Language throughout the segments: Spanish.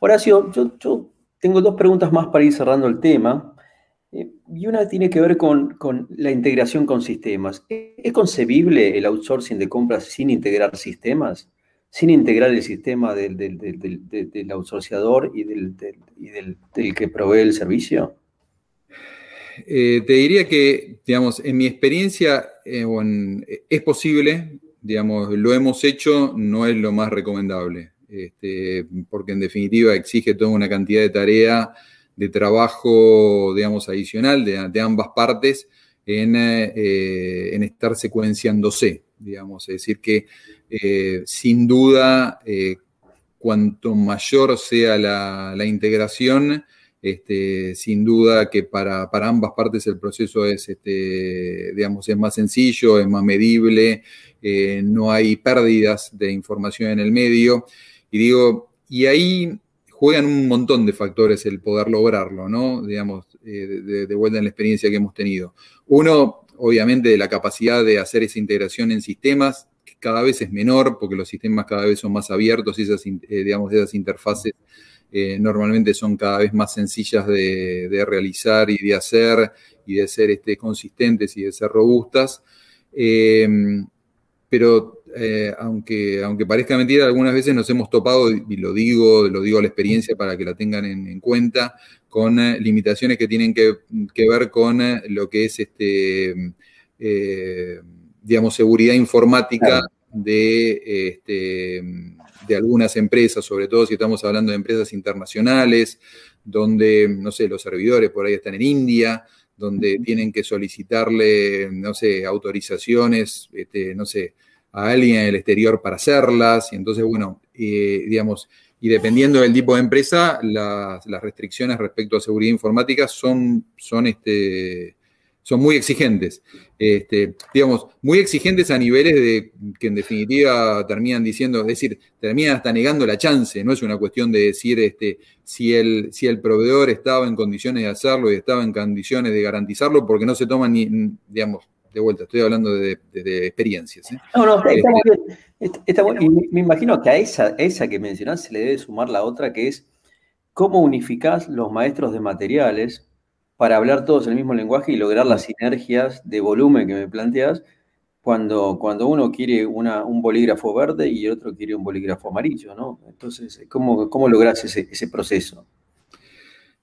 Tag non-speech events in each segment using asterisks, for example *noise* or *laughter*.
Horacio, yo, tengo dos preguntas más para ir cerrando el tema. Eh, y una tiene que ver con, la integración con sistemas. ¿Es concebible el outsourcing de compras sin integrar sistemas? ¿Sin integrar el sistema del, del, del, del outsourciador y, del, que provee el servicio? Eh, te diría que, digamos, en mi experiencia eh, es posible, digamos, lo hemos hecho, no es lo más recomendable, este, porque en definitiva exige toda una cantidad de tarea, de trabajo, digamos, adicional de, ambas partes en, eh, en, estar secuenciándose, digamos, es decir, que sin duda, cuanto mayor sea la, integración, este, sin duda que para, ambas partes el proceso es, este, digamos, es más sencillo, es más medible, eh, no hay pérdidas de información en el medio. Y digo, y ahí juegan un montón de factores el poder lograrlo, ¿no? Digamos, eh, de, vuelta en la experiencia que hemos tenido. Uno, obviamente, de la capacidad de hacer esa integración en sistemas, que cada vez es menor, porque los sistemas cada vez son más abiertos y esas, eh, digamos, esas interfaces eh, normalmente son cada vez más sencillas de, realizar y de hacer y de ser este, consistentes y de ser robustas. Pero eh, aunque, aunque parezca mentira, algunas veces nos hemos topado, y lo digo, lo digo a la experiencia para que la tengan en, cuenta, con eh, limitaciones que tienen que, ver con lo que es este, digamos, seguridad informática de este, de algunas empresas, sobre todo si estamos hablando de empresas internacionales, donde, no sé, los servidores por ahí están en India, donde tienen que solicitarle, no sé, autorizaciones, este, no sé, a alguien en el exterior para hacerlas. Y entonces, bueno, eh, digamos, y dependiendo del tipo de empresa, las, las, restricciones respecto a seguridad informática son, son este, son muy exigentes. Este, digamos, muy exigentes a niveles de que en definitiva terminan diciendo, es decir, terminan hasta negando la chance, no es una cuestión de decir este, si, el, si el proveedor estaba en condiciones de hacerlo y estaba en condiciones de garantizarlo, porque no se toman ni, digamos, de vuelta, estoy hablando de, experiencias. ¿eh? No, no, está, este, muy bien. Y me imagino que a esa, esa que mencionás se le debe sumar la otra que es cómo unificás los maestros de materiales para hablar todos el mismo lenguaje y lograr las sinergias de volumen que me planteas cuando, cuando uno quiere un bolígrafo verde y el otro quiere un bolígrafo amarillo, ¿no? Entonces, ¿cómo, cómo logras ese, proceso?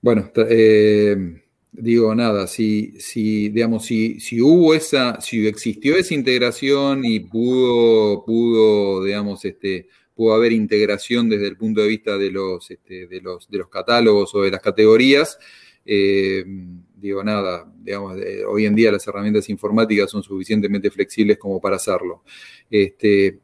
Bueno, eh, digo nada, si, si, digamos, si, si, hubo esa, si existió esa integración y pudo, pudo, digamos, este, pudo haber integración desde el punto de vista de los, este, de los, de los catálogos o de las categorías, eh, digo, nada, digamos, hoy en día las herramientas informáticas son suficientemente flexibles como para hacerlo. Este,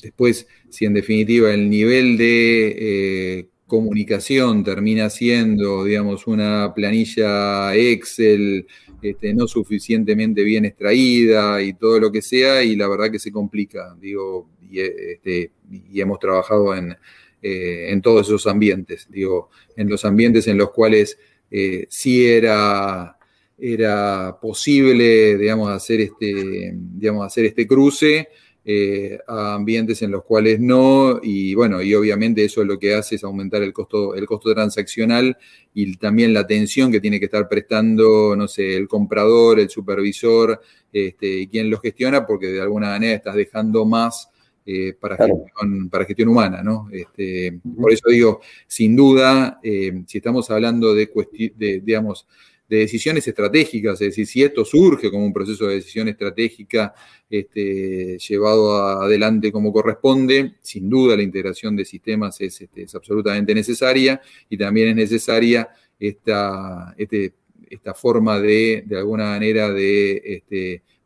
después, si en definitiva el nivel de eh, comunicación termina siendo, digamos, una planilla Excel este, no suficientemente bien extraída y todo lo que sea, y la verdad que se complica, digo, y, este, hemos trabajado en, eh, en todos esos ambientes, digo, en los ambientes en los cuales eh, sí era, era posible, digamos, hacer este, digamos, hacer este cruce eh, a ambientes en los cuales no, y bueno, y obviamente eso lo que hace es aumentar el costo, el costo transaccional y también la atención que tiene que estar prestando, no sé, el comprador, el supervisor, este, quien lo gestiona, porque de alguna manera estás dejando más eh, para, gestión, para gestión humana, ¿no? Este, por eso digo, sin duda, eh, si estamos hablando de, de, digamos, de decisiones estratégicas, es decir, si esto surge como un proceso de decisión estratégica este, llevado adelante como corresponde, sin duda la integración de sistemas es, este, es absolutamente necesaria y también es necesaria esta, este, esta forma de, de alguna manera, de,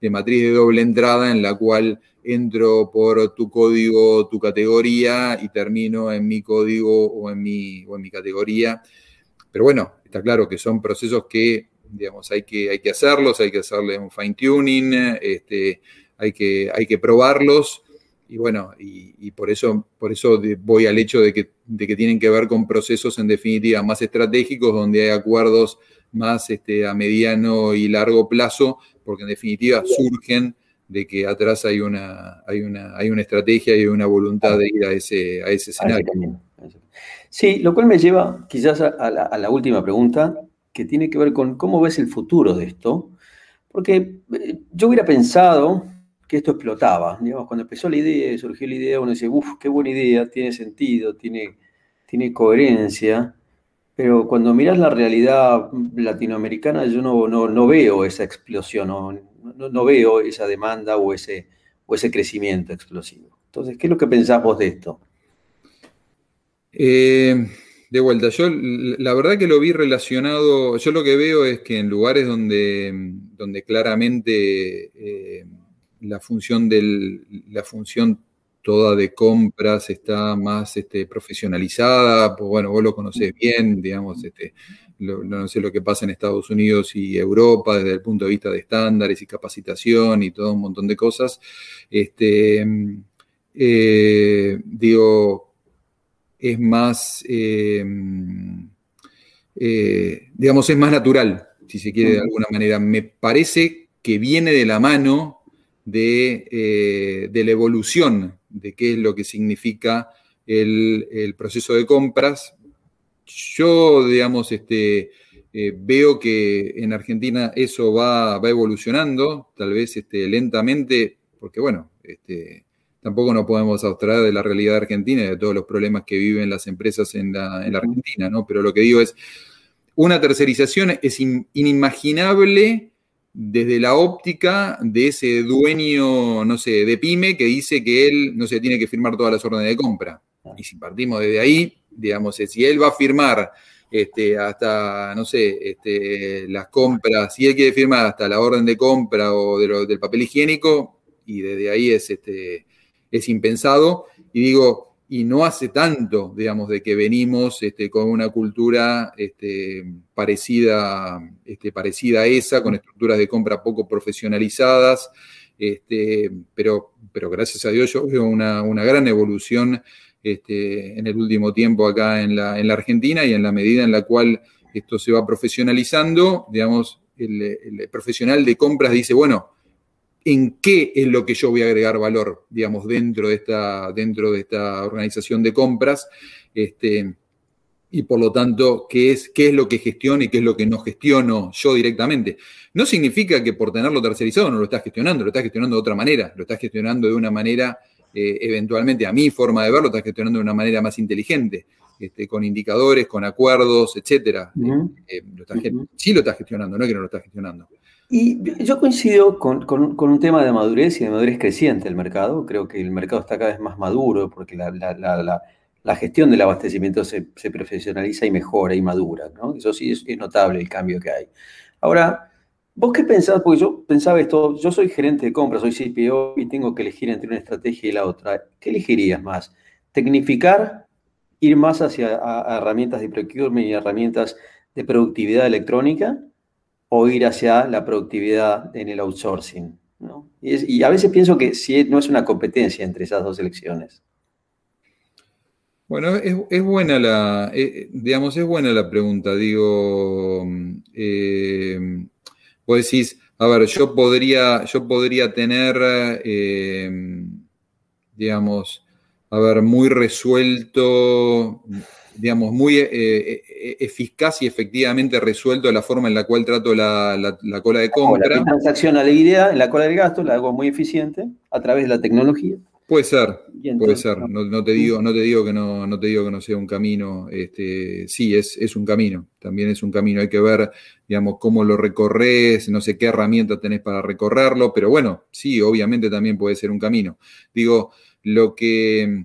de matriz de doble entrada en la cual entro por tu código, tu categoría y termino en mi código o en mi, o en mi categoría. Pero bueno, está claro que son procesos que, digamos, hay que, hay que hacerlos, hay que hacerle un fine tuning, este, hay, que, hay que probarlos. Y bueno, y, por, eso, por eso voy al hecho de que, de que tienen que ver con procesos en definitiva más estratégicos, donde hay acuerdos más este, a mediano y largo plazo, porque en definitiva surgen de que atrás hay una, hay una, hay una estrategia y una voluntad de ir a ese, a ese escenario. Sí, lo cual me lleva quizás a la, última pregunta, que tiene que ver con cómo ves el futuro de esto. Porque eh, yo hubiera pensado que esto explotaba. Digamos, cuando empezó la idea, surgió la idea, uno dice, uff, qué buena idea, tiene sentido, tiene, coherencia. Pero cuando miras la realidad latinoamericana, yo no, veo esa explosión, no, no, veo esa demanda o ese, o ese crecimiento explosivo. Entonces, ¿qué es lo que pensás vos de esto? Eh, de vuelta, yo la verdad que lo vi relacionado, yo lo que veo es que en lugares donde, donde claramente eh, la, función la función toda de compras está más este, profesionalizada, pues bueno, vos lo conocés bien, digamos, este, no sé lo que pasa en Estados Unidos y Europa desde el punto de vista de estándares y capacitación y todo un montón de cosas. Este, eh, digo, es más, eh, eh, digamos, es más natural, si se quiere de alguna manera. Me parece que viene de la mano de, de la evolución de qué es lo que significa el, el proceso de compras yo, digamos, este, eh, veo que en Argentina eso va, evolucionando, tal vez este, lentamente, porque bueno, este, tampoco nos podemos abstraer de la realidad argentina y de todos los problemas que viven las empresas en la, Argentina, ¿no? Pero lo que digo es, una tercerización es inimaginable desde la óptica de ese dueño, no sé, de pyme que dice que él, no se tiene que firmar todas las órdenes de compra. Y si partimos desde ahí, digamos, si él va a firmar este, hasta, no sé, este, las compras, si él quiere firmar hasta la orden de compra o del papel higiénico, y desde ahí es, este, es impensado. Y digo, y no hace tanto, digamos, de que venimos este, con una cultura este, parecida, este, parecida a esa, con estructuras de compra poco profesionalizadas, este, pero, pero gracias a Dios yo veo una, una gran evolución este, en el último tiempo acá en la, Argentina y en la medida en la cual esto se va profesionalizando, digamos, el, profesional de compras dice, bueno, ¿en qué es lo que yo voy a agregar valor, digamos, dentro de esta, dentro de esta organización de compras? Este, y por lo tanto, ¿qué es, qué es lo que gestiono y qué es lo que no gestiono yo directamente. No significa que por tenerlo tercerizado no lo estás gestionando, lo estás gestionando de otra manera, lo estás gestionando de una manera eh, eventualmente a mi forma de verlo, está gestionando de una manera más inteligente, este, con indicadores, con acuerdos, etcétera. Eh, eh, sí lo está gestionando, no es que no lo está gestionando. Y yo coincido con, un tema de madurez y de madurez creciente del mercado. Creo que el mercado está cada vez más maduro porque la, gestión del abastecimiento se, profesionaliza y mejora y madura. Eso sí es, notable el cambio que hay. Ahora, ¿Vos qué pensás? Porque yo pensaba esto, yo soy gerente de compras, soy CPO y tengo que elegir entre una estrategia y la otra. ¿Qué elegirías más? ¿Tecnificar? ¿Ir más hacia herramientas de procurement y herramientas de productividad electrónica? ¿O ir hacia la productividad en el outsourcing? Y, a veces pienso que si no es una competencia entre esas dos elecciones. Bueno, es, buena la, eh, digamos, es buena la pregunta. Digo, eh, Vos decís, a ver, yo podría, yo podría tener, eh, digamos, a ver, muy resuelto, digamos, muy eh, eh, eficaz y efectivamente resuelto la forma en la cual trato la, cola de compra. La transacción a la idea en la cola del gasto la hago muy eficiente a través de la tecnología. Puede ser, puede ser. No, te digo, no te digo que no, no te digo que no sea un camino. Este, sí, es, es un camino. También es un camino. Hay que ver, digamos, cómo lo recorres, no sé qué herramientas tenés para recorrerlo, pero bueno, sí, obviamente también puede ser un camino. Digo, lo que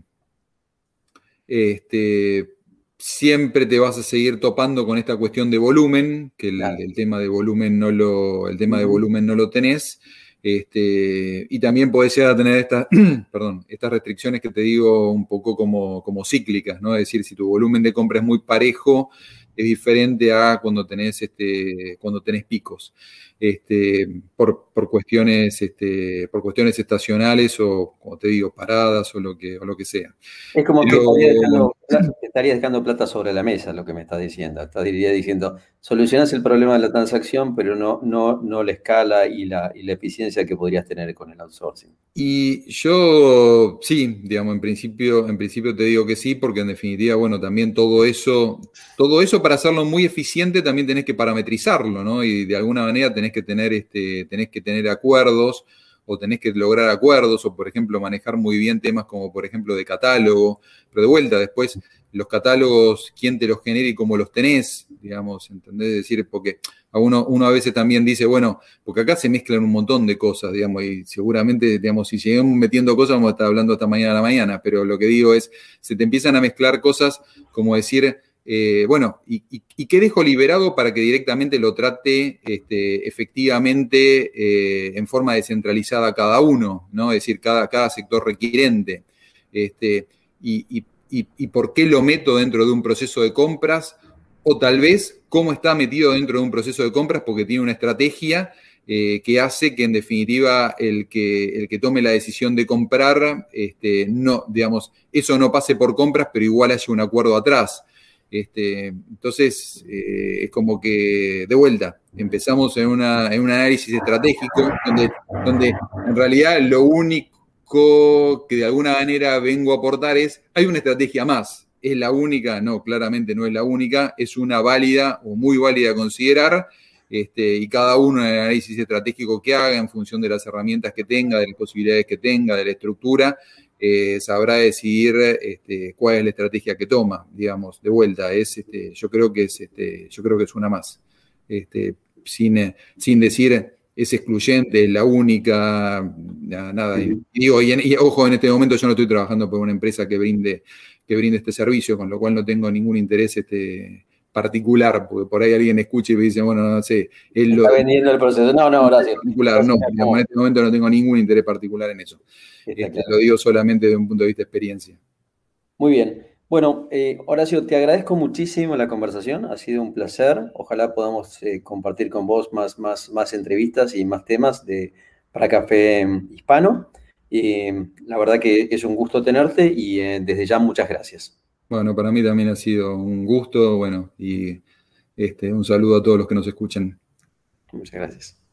este, siempre te vas a seguir topando con esta cuestión de volumen, que el, tema de volumen no lo, el tema de volumen no lo tenés. Este, y también a tener estas, *clears throat* perdón, estas restricciones que te digo un poco como, como cíclicas, ¿no? Es decir, si tu volumen de compra es muy parejo, es diferente a cuando tenés, este, cuando tenés picos. Este, por, cuestiones, este, por cuestiones estacionales o, como te digo, paradas o lo que, o lo que sea. Es como que estarías dejando plata sobre la mesa, lo que me estás diciendo. Estaría diciendo, solucionas el problema de la transacción, pero no, no, no la escala y la, y la eficiencia que podrías tener con el outsourcing. Y yo sí, digamos, en principio, en principio te digo que sí, porque en definitiva, bueno, también todo eso, todo eso para hacerlo muy eficiente también tenés que parametrizarlo, ¿no? Y de alguna manera tenés que tener, este, tenés que tener acuerdos o tenés que lograr acuerdos, o por ejemplo manejar muy bien temas como por ejemplo de catálogo, pero de vuelta, después los catálogos, quién te los genera y cómo los tenés, digamos, ¿entendés? Es decir, porque a uno, a veces también dice, bueno, porque acá se mezclan un montón de cosas, digamos, y seguramente, digamos, si seguimos metiendo cosas, vamos a estar hablando hasta mañana a la mañana, pero lo que digo es, se te empiezan a mezclar cosas como decir, eh, bueno, y, qué dejo liberado para que directamente lo trate este, efectivamente eh, en forma descentralizada cada uno, ¿no? Es decir, cada, sector requirente. Este, y, por qué lo meto dentro de un proceso de compras, o tal vez cómo está metido dentro de un proceso de compras porque tiene una estrategia eh, que hace que en definitiva el que, el que tome la decisión de comprar, este, no, digamos, eso no pase por compras, pero igual haya un acuerdo atrás. Este, entonces, eh, es como que, de vuelta, empezamos en, un análisis estratégico donde en realidad lo único que de alguna manera vengo a aportar es, hay una estrategia más. ¿Es la única? No, claramente no es la única. Es una válida o muy válida a considerar. Este, y cada uno en el análisis estratégico que haga en función de las herramientas que tenga, de las posibilidades que tenga, de la estructura, eh, sabrá decidir este, cuál es la estrategia que toma, digamos, de vuelta. Es, este, yo, creo que es, este, yo creo que es una más. Este, sin, sin decir es excluyente, es la única, nada. Y, digo, y, ojo, en este momento yo no estoy trabajando por una empresa que brinde, que brinde este servicio, con lo cual no tengo ningún interés este, particular, porque por ahí alguien escucha y me dice, bueno, no sé, él lo... Está vendiendo el proceso. No, no, gracias. Particular, no, en este momento no tengo ningún interés particular en eso. Este, lo digo solamente desde un punto de vista de experiencia. Muy bien. Bueno, eh, Horacio, te agradezco muchísimo la conversación, ha sido un placer. Ojalá podamos eh, compartir con vos más, más, más entrevistas y más temas de, para Café Hispano. la verdad que es un gusto tenerte y eh, desde ya muchas gracias. Bueno, para mí también ha sido un gusto, bueno, y este, un saludo a todos los que nos escuchan. Muchas gracias.